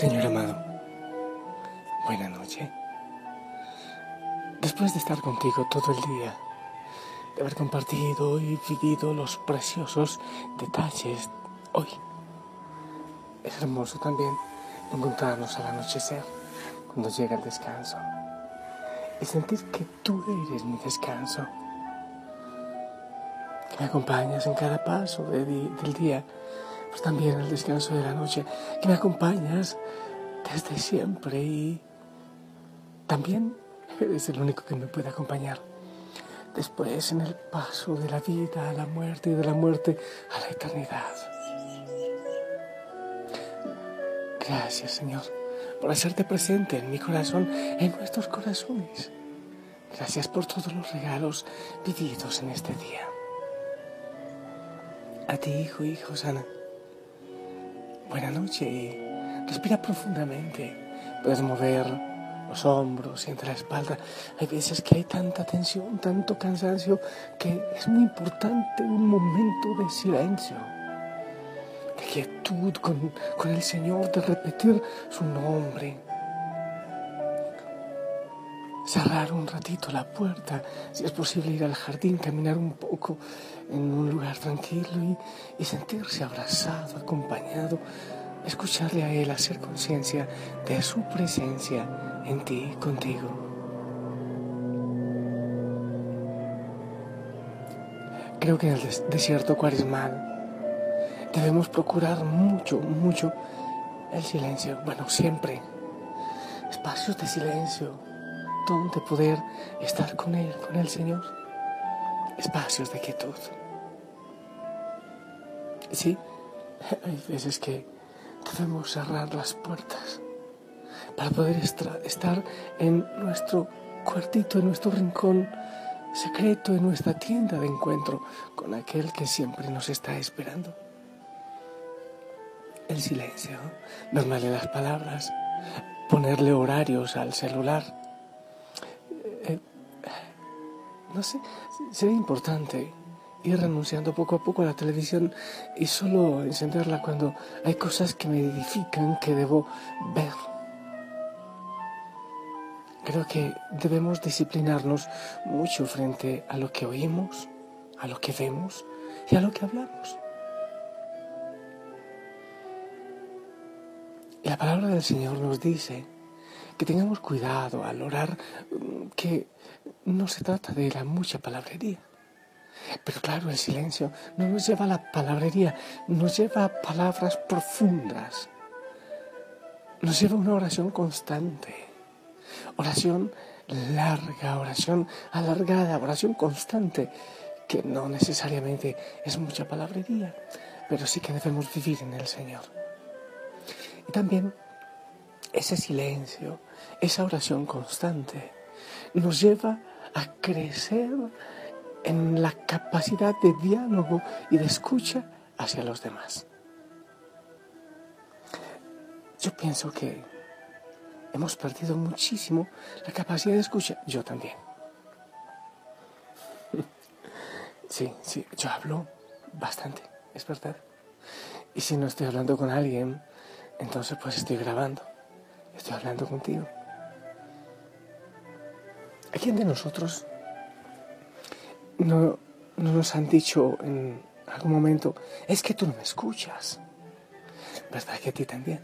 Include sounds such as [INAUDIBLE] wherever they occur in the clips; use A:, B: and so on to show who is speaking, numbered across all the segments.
A: Señor amado, buena noche. Después de estar contigo todo el día, de haber compartido y vivido los preciosos detalles hoy, es hermoso también encontrarnos al anochecer, cuando llega el descanso, y sentir que tú eres mi descanso, que me acompañas en cada paso del día pues también el descanso de la noche, que me acompañas desde siempre y también eres el único que me puede acompañar. Después en el paso de la vida a la muerte y de la muerte a la eternidad. Gracias Señor por hacerte presente en mi corazón, en nuestros corazones. Gracias por todos los regalos vividos en este día. A ti, hijo, hijo sana buena noche respira profundamente. Puedes mover los hombros y entre la espalda. Hay veces que hay tanta tensión, tanto cansancio, que es muy importante un momento de silencio, de quietud con, con el Señor, de repetir su nombre. Cerrar un ratito la puerta, si es posible ir al jardín, caminar un poco en un lugar tranquilo y, sentirse abrazado, acompañado escucharle a Él, hacer conciencia de su presencia en ti, contigo. Creo que en el desierto cuaresmal debemos procurar mucho, mucho el silencio. Bueno, siempre. Espacios de silencio donde poder estar con Él, con el Señor. Espacios de quietud. Sí, hay veces que debemos cerrar las puertas para poder estar en nuestro cuartito, en nuestro rincón secreto, en nuestra tienda de encuentro con aquel que siempre nos está esperando. El silencio, darle las palabras, ponerle horarios al celular. No sé, sería importante ir renunciando poco a poco a la televisión y solo encenderla cuando hay cosas que me edifican, que debo ver. Creo que debemos disciplinarnos mucho frente a lo que oímos, a lo que vemos y a lo que hablamos. La palabra del Señor nos dice que tengamos cuidado al orar, que no se trata de la mucha palabrería. Pero claro, el silencio no nos lleva a la palabrería, nos lleva a palabras profundas, nos lleva a una oración constante, oración larga, oración alargada, oración constante, que no necesariamente es mucha palabrería, pero sí que debemos vivir en el Señor. Y también ese silencio, esa oración constante, nos lleva a crecer en la capacidad de diálogo y de escucha hacia los demás. Yo pienso que hemos perdido muchísimo la capacidad de escucha. Yo también. [LAUGHS] Sí, sí, yo hablo bastante, es verdad. Y si no estoy hablando con alguien, entonces pues estoy grabando, estoy hablando contigo. ¿A quién de nosotros no, nos han dicho en algún momento, es que tú no me escuchas. ¿Verdad que a ti también?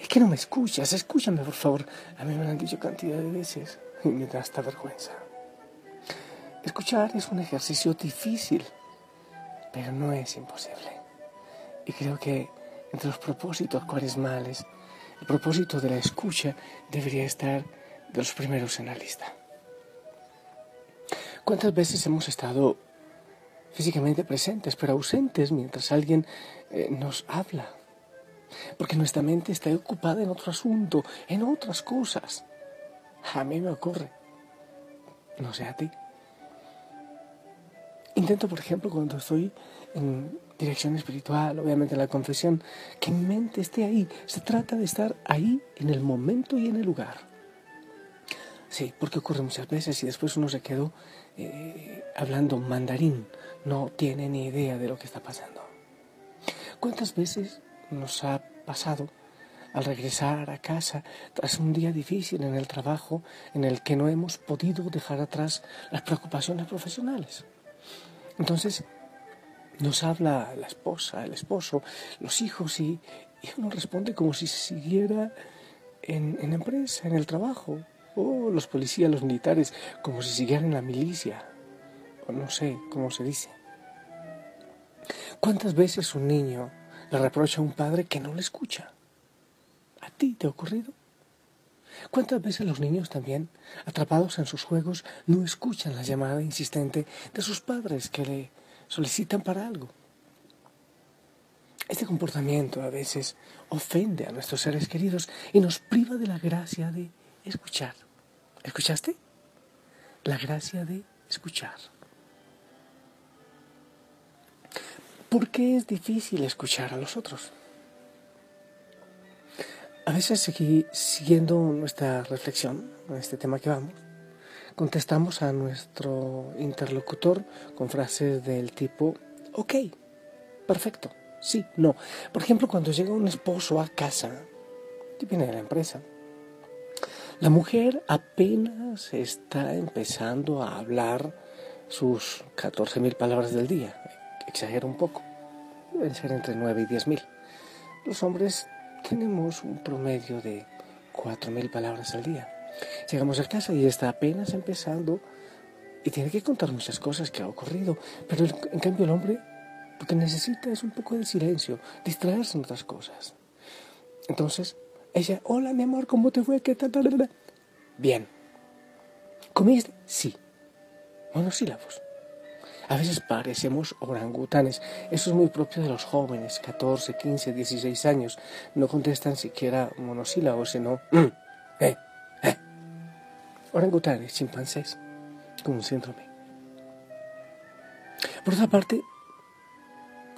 A: Es que no me escuchas, escúchame por favor. A mí me lo han dicho cantidad de veces y me da esta vergüenza. Escuchar es un ejercicio difícil, pero no es imposible. Y creo que entre los propósitos cuaresmales, el propósito de la escucha debería estar de los primeros en la lista. ¿Cuántas veces hemos estado físicamente presentes, pero ausentes mientras alguien eh, nos habla? Porque nuestra mente está ocupada en otro asunto, en otras cosas. A mí me ocurre. No sé a ti. Intento, por ejemplo, cuando estoy en dirección espiritual, obviamente en la confesión, que mi mente esté ahí. Se trata de estar ahí en el momento y en el lugar. Sí, porque ocurre muchas veces y después uno se quedó eh, hablando mandarín, no tiene ni idea de lo que está pasando. ¿Cuántas veces nos ha pasado al regresar a casa tras un día difícil en el trabajo en el que no hemos podido dejar atrás las preocupaciones profesionales. Entonces nos habla la esposa, el esposo, los hijos y, uno responde como si siguiera en, en empresa, en el trabajo, o los policías, los militares, como si siguieran en la milicia, o no sé cómo se dice. ¿Cuántas veces un niño le reprocha a un padre que no le escucha? ¿A ti te ha ocurrido? ¿Cuántas veces los niños también, atrapados en sus juegos, no escuchan la llamada insistente de sus padres que le solicitan para algo? Este comportamiento a veces ofende a nuestros seres queridos y nos priva de la gracia de escuchar. ¿Escuchaste? La gracia de escuchar. ¿Por qué es difícil escuchar a los otros? A veces, siguiendo nuestra reflexión en este tema que vamos, contestamos a nuestro interlocutor con frases del tipo, ok, perfecto, sí, no. Por ejemplo, cuando llega un esposo a casa, que viene de la empresa, la mujer apenas está empezando a hablar sus 14.000 palabras del día, exagero un poco, deben ser entre 9 y 10.000. Los hombres tenemos un promedio de 4.000 palabras al día. Llegamos a casa y está apenas empezando y tiene que contar muchas cosas que ha ocurrido, pero en cambio el hombre lo que necesita es un poco de silencio, distraerse en otras cosas. Entonces, ella, hola mi amor, ¿cómo te fue? ¿Qué tal? Bien. ¿Comiste? Sí. Monosílabos. A veces parecemos orangutanes. Eso es muy propio de los jóvenes, 14, 15, 16 años. No contestan siquiera monosílabos, sino mm, eh. Orangutanes, chimpancés, con un síndrome. Por otra parte,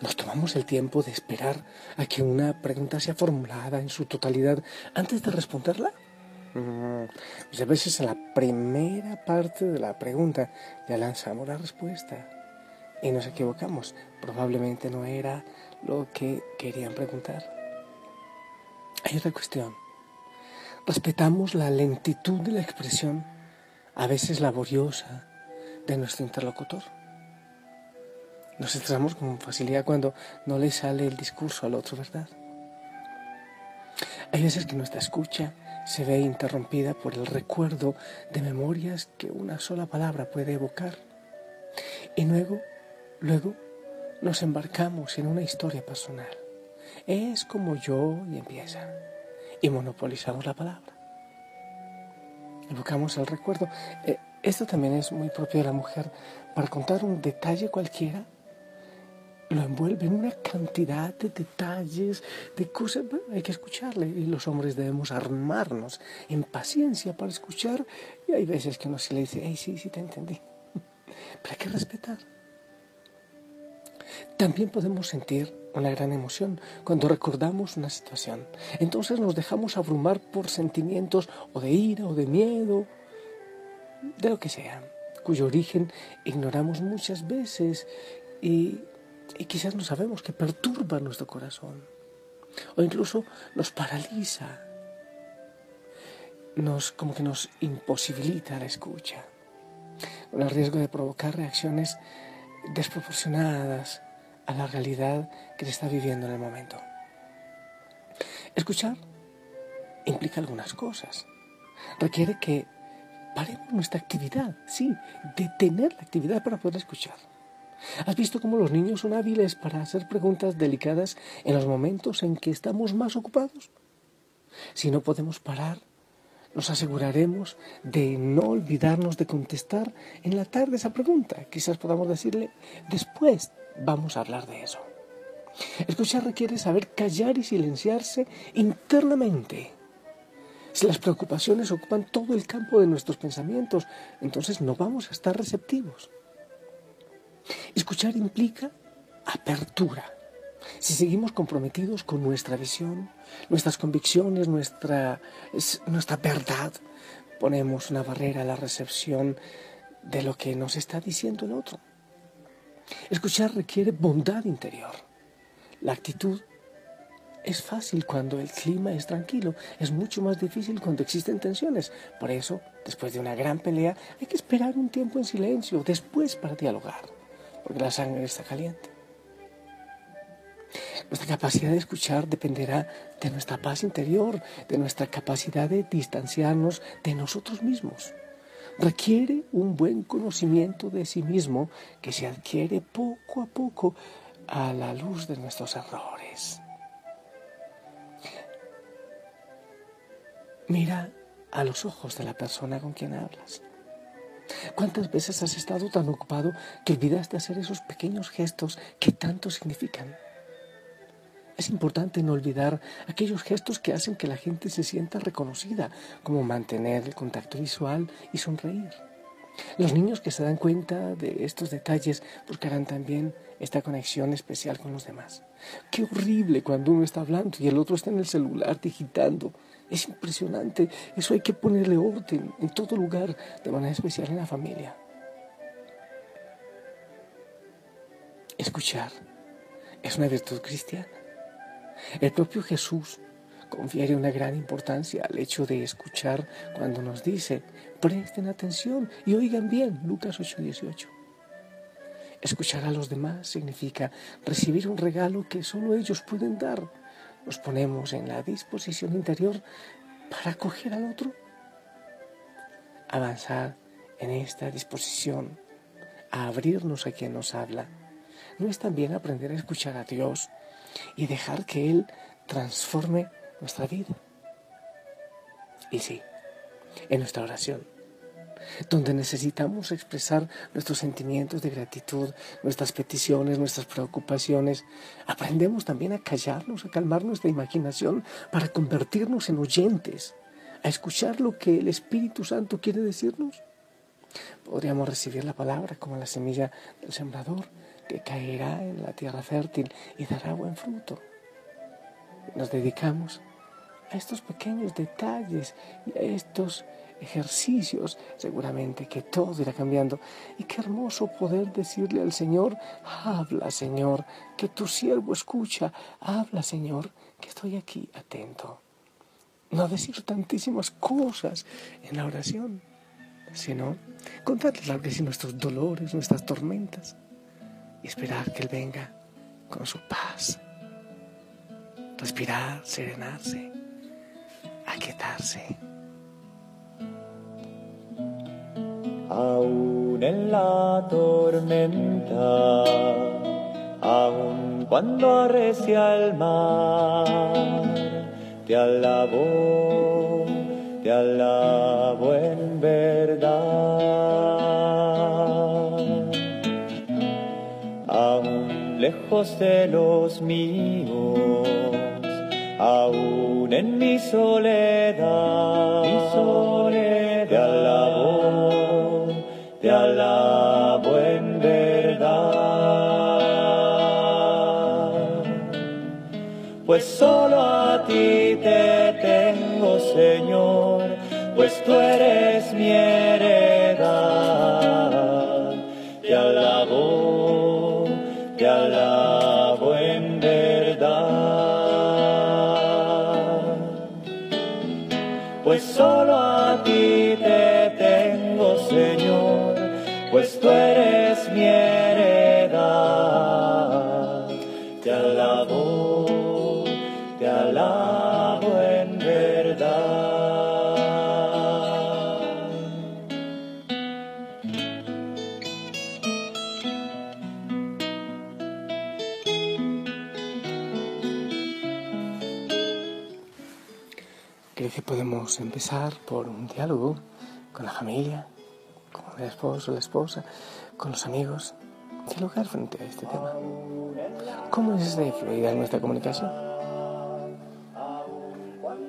A: nos tomamos el tiempo de esperar a que una pregunta sea formulada en su totalidad antes de responderla. Mm, muchas veces en la primera parte de la pregunta ya lanzamos la respuesta y nos equivocamos. Probablemente no era lo que querían preguntar. Hay otra cuestión. Respetamos la lentitud de la expresión, a veces laboriosa, de nuestro interlocutor. Nos estresamos con facilidad cuando no le sale el discurso al otro, ¿verdad? Hay veces que nuestra escucha se ve interrumpida por el recuerdo de memorias que una sola palabra puede evocar. Y luego Luego nos embarcamos en una historia personal. Es como yo y empieza. Y monopolizamos la palabra. Evocamos el recuerdo. Eh, esto también es muy propio de la mujer. Para contar un detalle cualquiera, lo envuelve en una cantidad de detalles, de cosas. hay que escucharle y los hombres debemos armarnos en paciencia para escuchar. Y hay veces que uno se le dice, hey, sí, sí, te entendí. [LAUGHS] Pero hay que respetar. También podemos sentir una gran emoción cuando recordamos una situación. Entonces nos dejamos abrumar por sentimientos o de ira o de miedo, de lo que sea, cuyo origen ignoramos muchas veces y, quizás no sabemos que perturba nuestro corazón o incluso nos paraliza, nos, como que nos imposibilita la escucha, con el riesgo de provocar reacciones desproporcionadas a la realidad que se está viviendo en el momento. Escuchar implica algunas cosas. Requiere que paremos nuestra actividad, sí, detener la actividad para poder escuchar. ¿Has visto cómo los niños son hábiles para hacer preguntas delicadas en los momentos en que estamos más ocupados? Si no podemos parar, nos aseguraremos de no olvidarnos de contestar en la tarde esa pregunta. Quizás podamos decirle, después vamos a hablar de eso. Escuchar requiere saber callar y silenciarse internamente. Si las preocupaciones ocupan todo el campo de nuestros pensamientos, entonces no vamos a estar receptivos. Escuchar implica apertura. Si seguimos comprometidos con nuestra visión, nuestras convicciones, nuestra, nuestra verdad, ponemos una barrera a la recepción de lo que nos está diciendo el otro. Escuchar requiere bondad interior. La actitud Es fácil cuando el clima es tranquilo, es mucho más difícil cuando existen tensiones. Por eso, después de una gran pelea, hay que esperar un tiempo en silencio, después para dialogar, porque la sangre está caliente. Nuestra capacidad de escuchar dependerá de nuestra paz interior, de nuestra capacidad de distanciarnos de nosotros mismos. Requiere un buen conocimiento de sí mismo que se adquiere poco a poco a la luz de nuestros errores. Mira a los ojos de la persona con quien hablas. ¿Cuántas veces has estado tan ocupado que olvidaste hacer esos pequeños gestos que tanto significan? Es importante no olvidar aquellos gestos que hacen que la gente se sienta reconocida, como mantener el contacto visual y sonreír. Los niños que se dan cuenta de estos detalles buscarán también esta conexión especial con los demás. Qué horrible cuando uno está hablando y el otro está en el celular digitando. Es impresionante. Eso hay que ponerle orden en todo lugar, de manera especial en la familia. Escuchar es una virtud cristiana. El propio Jesús confiere una gran importancia al hecho de escuchar cuando nos dice, presten atención y oigan bien, Lucas 8:18. Escuchar a los demás significa recibir un regalo que solo ellos pueden dar. Nos ponemos en la disposición interior para acoger al otro. Avanzar en esta disposición a abrirnos a quien nos habla. No es también aprender a escuchar a Dios y dejar que Él transforme nuestra vida. Y sí, en nuestra oración, donde necesitamos expresar nuestros sentimientos de gratitud, nuestras peticiones, nuestras preocupaciones, aprendemos también a callarnos, a calmar nuestra imaginación para convertirnos en oyentes, a escuchar lo que el Espíritu Santo quiere decirnos. Podríamos recibir la palabra como la semilla del sembrador que caerá en la tierra fértil y dará buen fruto. Nos dedicamos a estos pequeños detalles y a estos ejercicios, seguramente que todo irá cambiando. Y qué hermoso poder decirle al Señor, habla Señor, que tu siervo escucha, habla Señor, que estoy aquí atento. No decir tantísimas cosas en la oración, sino contarle a nuestros dolores, nuestras tormentas y esperar que Él venga con su paz. Respirar, serenarse, aquietarse.
B: Aún en la tormenta, aún cuando arrecia el mar, te alabo, te alabo en verdad. Lejos de los míos, aún en mi soledad, mi soledad, te alabo, te alabo en verdad. Pues solo a ti te tengo, Señor, pues tú eres
A: empezar por un diálogo con la familia, con el esposo, la esposa, con los amigos, dialogar frente a este tema. ¿Cómo es de fluida nuestra comunicación?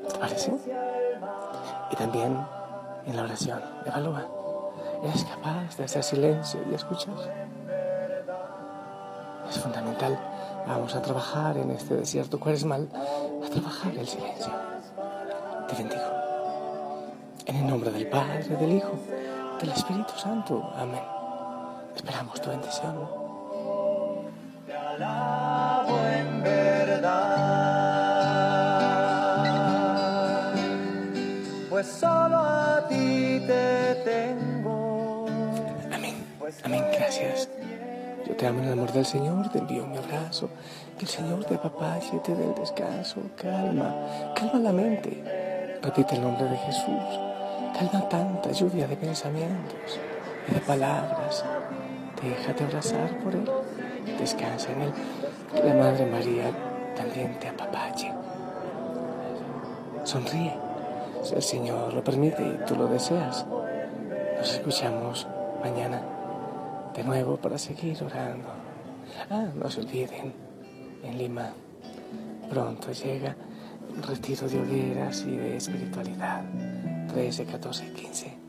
A: ¿Te parece? Y también en la oración, evalúa. ¿Eres capaz de hacer silencio y escuchar? Es fundamental. Vamos a trabajar en este desierto mal a trabajar el silencio te bendigo. En el nombre del Padre, del Hijo, del Espíritu Santo. Amén. Esperamos tu bendición.
B: Te alabo en verdad, pues solo a ti te tengo.
A: Amén. Amén. Gracias. Yo te amo en el amor del Señor, te envío mi abrazo. Que el Señor te apapache, te dé el descanso. Calma, calma la mente. Repite el nombre de Jesús. Calma tanta lluvia de pensamientos y de palabras. Déjate abrazar por Él. Descansa en Él. La Madre María también te apapache. Sonríe. Si el Señor lo permite y tú lo deseas. Nos escuchamos mañana de nuevo para seguir orando. Ah, no se olviden, en Lima pronto llega un retiro de hogueras y de espiritualidad. 13, 14 y 15.